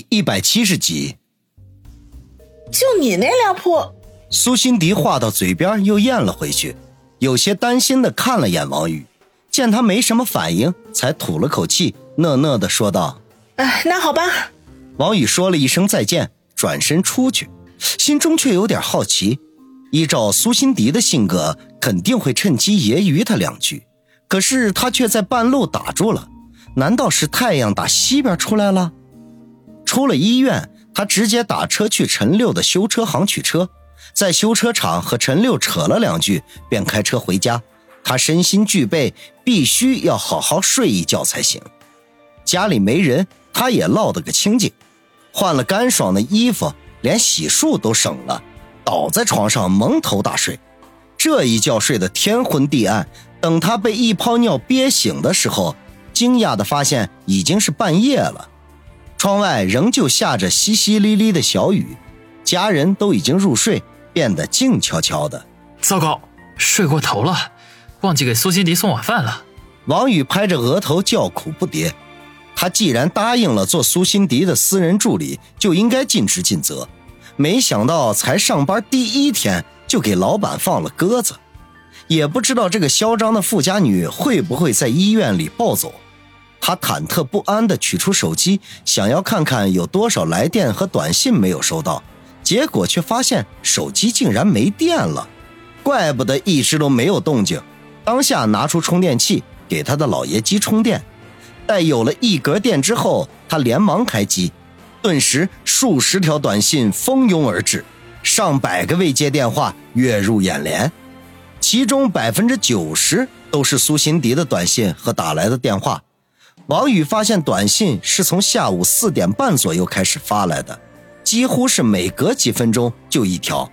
第一百七十集，就你那两铺，苏辛迪话到嘴边又咽了回去，有些担心的看了眼王宇，见他没什么反应，才吐了口气，讷讷的说道：“哎，那好吧。”王宇说了一声再见，转身出去，心中却有点好奇。依照苏辛迪的性格，肯定会趁机揶揄他两句，可是他却在半路打住了。难道是太阳打西边出来了？出了医院，他直接打车去陈六的修车行取车，在修车厂和陈六扯了两句，便开车回家。他身心俱备，必须要好好睡一觉才行。家里没人，他也落得个清静，换了干爽的衣服，连洗漱都省了，倒在床上蒙头大睡。这一觉睡得天昏地暗，等他被一泡尿憋醒的时候。惊讶地发现已经是半夜了，窗外仍旧下着淅淅沥沥的小雨，家人都已经入睡，变得静悄悄的。糟糕，睡过头了，忘记给苏辛迪送晚饭了。王宇拍着额头叫苦不迭。他既然答应了做苏辛迪的私人助理，就应该尽职尽责，没想到才上班第一天就给老板放了鸽子，也不知道这个嚣张的富家女会不会在医院里暴走。他忐忑不安地取出手机，想要看看有多少来电和短信没有收到，结果却发现手机竟然没电了，怪不得一直都没有动静。当下拿出充电器给他的老爷机充电，待有了一格电之后，他连忙开机，顿时数十条短信蜂拥而至，上百个未接电话跃入眼帘，其中百分之九十都是苏辛迪的短信和打来的电话。王宇发现短信是从下午四点半左右开始发来的，几乎是每隔几分钟就一条。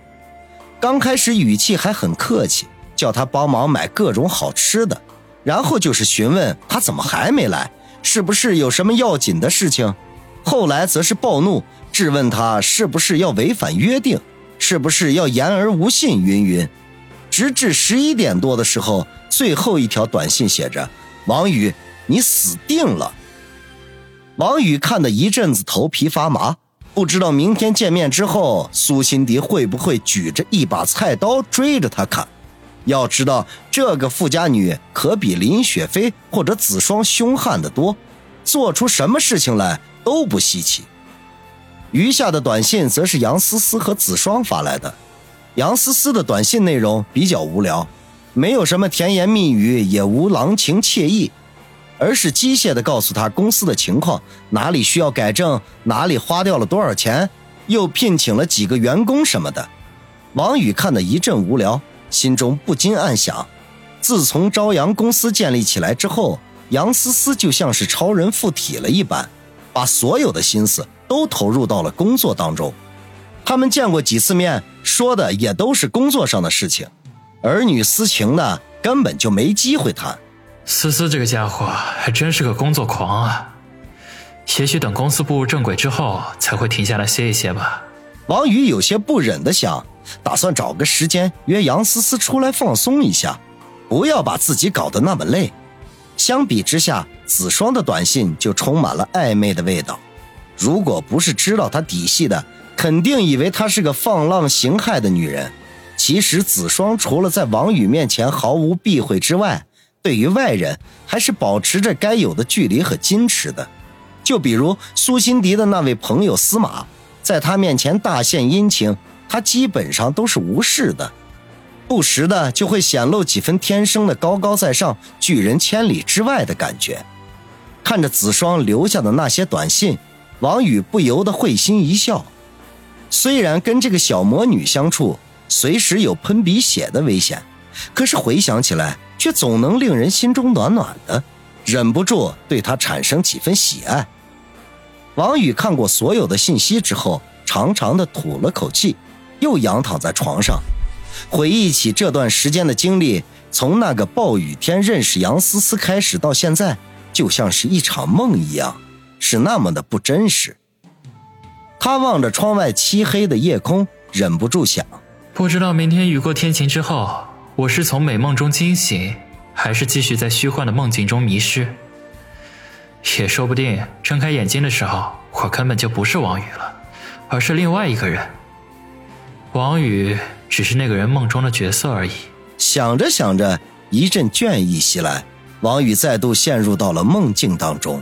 刚开始语气还很客气，叫他帮忙买各种好吃的，然后就是询问他怎么还没来，是不是有什么要紧的事情。后来则是暴怒，质问他是不是要违反约定，是不是要言而无信，云云。直至十一点多的时候，最后一条短信写着：“王宇。”你死定了！王宇看得一阵子头皮发麻，不知道明天见面之后，苏辛迪会不会举着一把菜刀追着他砍。要知道，这个富家女可比林雪飞或者子双凶悍得多，做出什么事情来都不稀奇。余下的短信则是杨思思和子双发来的。杨思思的短信内容比较无聊，没有什么甜言蜜语，也无郎情妾意。而是机械地告诉他公司的情况，哪里需要改正，哪里花掉了多少钱，又聘请了几个员工什么的。王宇看得一阵无聊，心中不禁暗想：自从朝阳公司建立起来之后，杨思思就像是超人附体了一般，把所有的心思都投入到了工作当中。他们见过几次面，说的也都是工作上的事情，儿女私情呢，根本就没机会谈。思思这个家伙还真是个工作狂啊！也许等公司步入正轨之后，才会停下来歇一歇吧。王宇有些不忍的想，打算找个时间约杨思思出来放松一下，不要把自己搞得那么累。相比之下，子双的短信就充满了暧昧的味道。如果不是知道他底细的，肯定以为她是个放浪形骸的女人。其实子双除了在王宇面前毫无避讳之外，对于外人，还是保持着该有的距离和矜持的。就比如苏辛迪的那位朋友司马，在他面前大献殷勤，他基本上都是无视的，不时的就会显露几分天生的高高在上、拒人千里之外的感觉。看着子双留下的那些短信，王宇不由得会心一笑。虽然跟这个小魔女相处，随时有喷鼻血的危险，可是回想起来。却总能令人心中暖暖的，忍不住对他产生几分喜爱。王宇看过所有的信息之后，长长的吐了口气，又仰躺在床上，回忆起这段时间的经历，从那个暴雨天认识杨思思开始到现在，就像是一场梦一样，是那么的不真实。他望着窗外漆黑的夜空，忍不住想：不知道明天雨过天晴之后。我是从美梦中惊醒，还是继续在虚幻的梦境中迷失？也说不定睁开眼睛的时候，我根本就不是王宇了，而是另外一个人。王宇只是那个人梦中的角色而已。想着想着，一阵倦意袭来，王宇再度陷入到了梦境当中。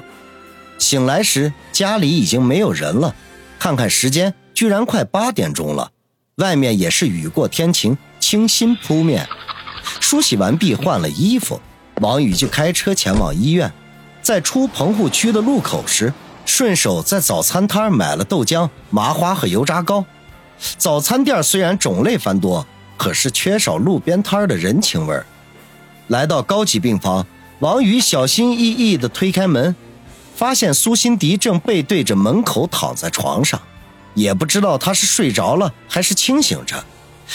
醒来时，家里已经没有人了。看看时间，居然快八点钟了。外面也是雨过天晴，清新扑面。梳洗完毕，换了衣服，王宇就开车前往医院。在出棚户区的路口时，顺手在早餐摊买了豆浆、麻花和油炸糕。早餐店虽然种类繁多，可是缺少路边摊的人情味。来到高级病房，王宇小心翼翼地推开门，发现苏辛迪正背对着门口躺在床上，也不知道他是睡着了还是清醒着。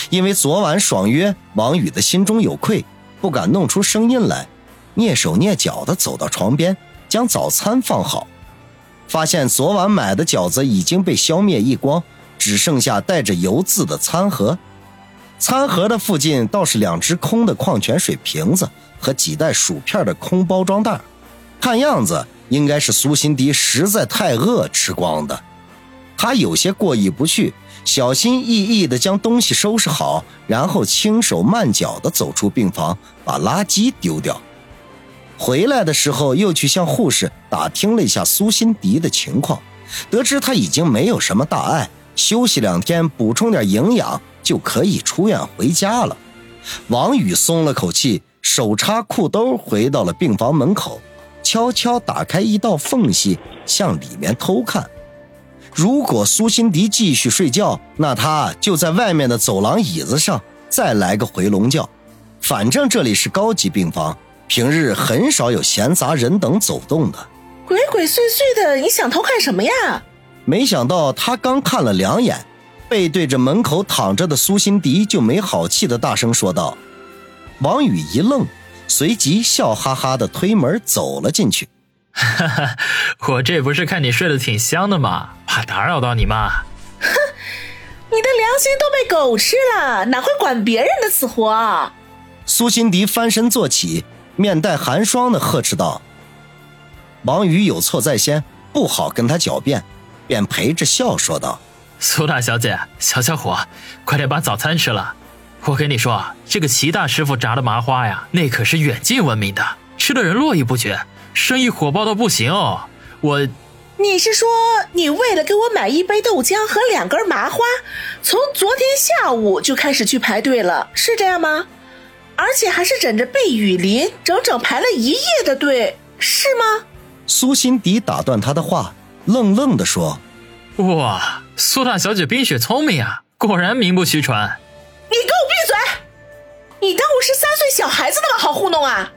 因为昨晚爽约，王宇的心中有愧，不敢弄出声音来，蹑手蹑脚地走到床边，将早餐放好，发现昨晚买的饺子已经被消灭一光，只剩下带着油渍的餐盒。餐盒的附近倒是两只空的矿泉水瓶子和几袋薯片的空包装袋，看样子应该是苏辛迪实在太饿吃光的。他有些过意不去，小心翼翼地将东西收拾好，然后轻手慢脚地走出病房，把垃圾丢掉。回来的时候，又去向护士打听了一下苏辛迪的情况，得知他已经没有什么大碍，休息两天，补充点营养。就可以出院回家了。王宇松了口气，手插裤兜回到了病房门口，悄悄打开一道缝隙，向里面偷看。如果苏辛迪继续睡觉，那他就在外面的走廊椅子上再来个回笼觉。反正这里是高级病房，平日很少有闲杂人等走动的。鬼鬼祟祟的，你想偷看什么呀？没想到他刚看了两眼。背对着门口躺着的苏辛迪，就没好气的大声说道：“王宇一愣，随即笑哈哈的推门走了进去。哈哈，我这不是看你睡得挺香的吗？怕打扰到你吗？哼，你的良心都被狗吃了，哪会管别人的死活？”苏辛迪翻身坐起，面带寒霜的呵斥道：“王宇有错在先，不好跟他狡辩，便陪着笑说道。”苏大小姐，小小伙，快点把早餐吃了。我跟你说，这个齐大师傅炸的麻花呀，那可是远近闻名的，吃的人络绎不绝，生意火爆到不行哦。我，你是说你为了给我买一杯豆浆和两根麻花，从昨天下午就开始去排队了，是这样吗？而且还是枕着被雨淋，整整排了一夜的队，是吗？苏辛迪打断他的话，愣愣地说。哇，苏大小姐冰雪聪明啊，果然名不虚传。你给我闭嘴！你当我是三岁小孩子那么好糊弄啊？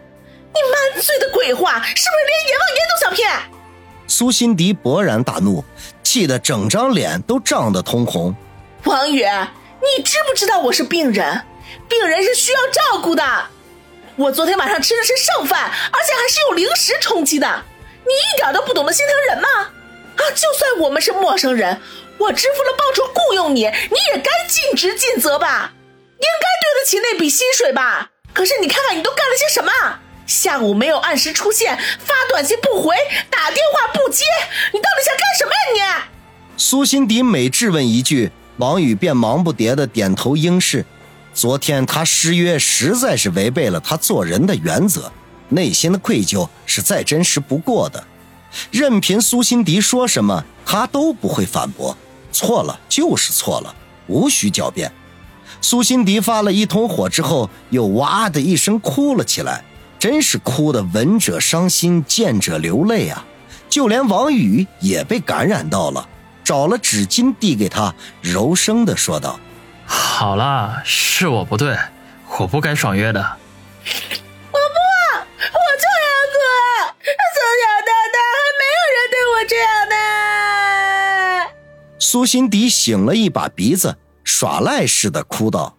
你满嘴的鬼话，是不是连阎王爷都想骗？苏辛迪勃然大怒，气得整张脸都涨得通红。王宇，你知不知道我是病人？病人是需要照顾的。我昨天晚上吃的是剩饭，而且还是用零食充饥的。你一点都不懂得心疼人吗？啊！就算我们是陌生人，我支付了报酬雇佣你，你也该尽职尽责吧？应该对得起那笔薪水吧？可是你看看你都干了些什么？下午没有按时出现，发短信不回，打电话不接，你到底想干什么呀？你！苏辛迪每质问一句，王宇便忙不迭的点头应是。昨天他失约，实在是违背了他做人的原则，内心的愧疚是再真实不过的。任凭苏辛迪说什么，他都不会反驳。错了就是错了，无需狡辩。苏辛迪发了一通火之后，又哇的一声哭了起来，真是哭得闻者伤心，见者流泪啊！就连王宇也被感染到了，找了纸巾递给他，柔声的说道：“好啦，是我不对，我不该爽约的。”我不，我就要哭！从小到大还没有人对我这样的苏辛迪醒了一把鼻子，耍赖似的哭道：“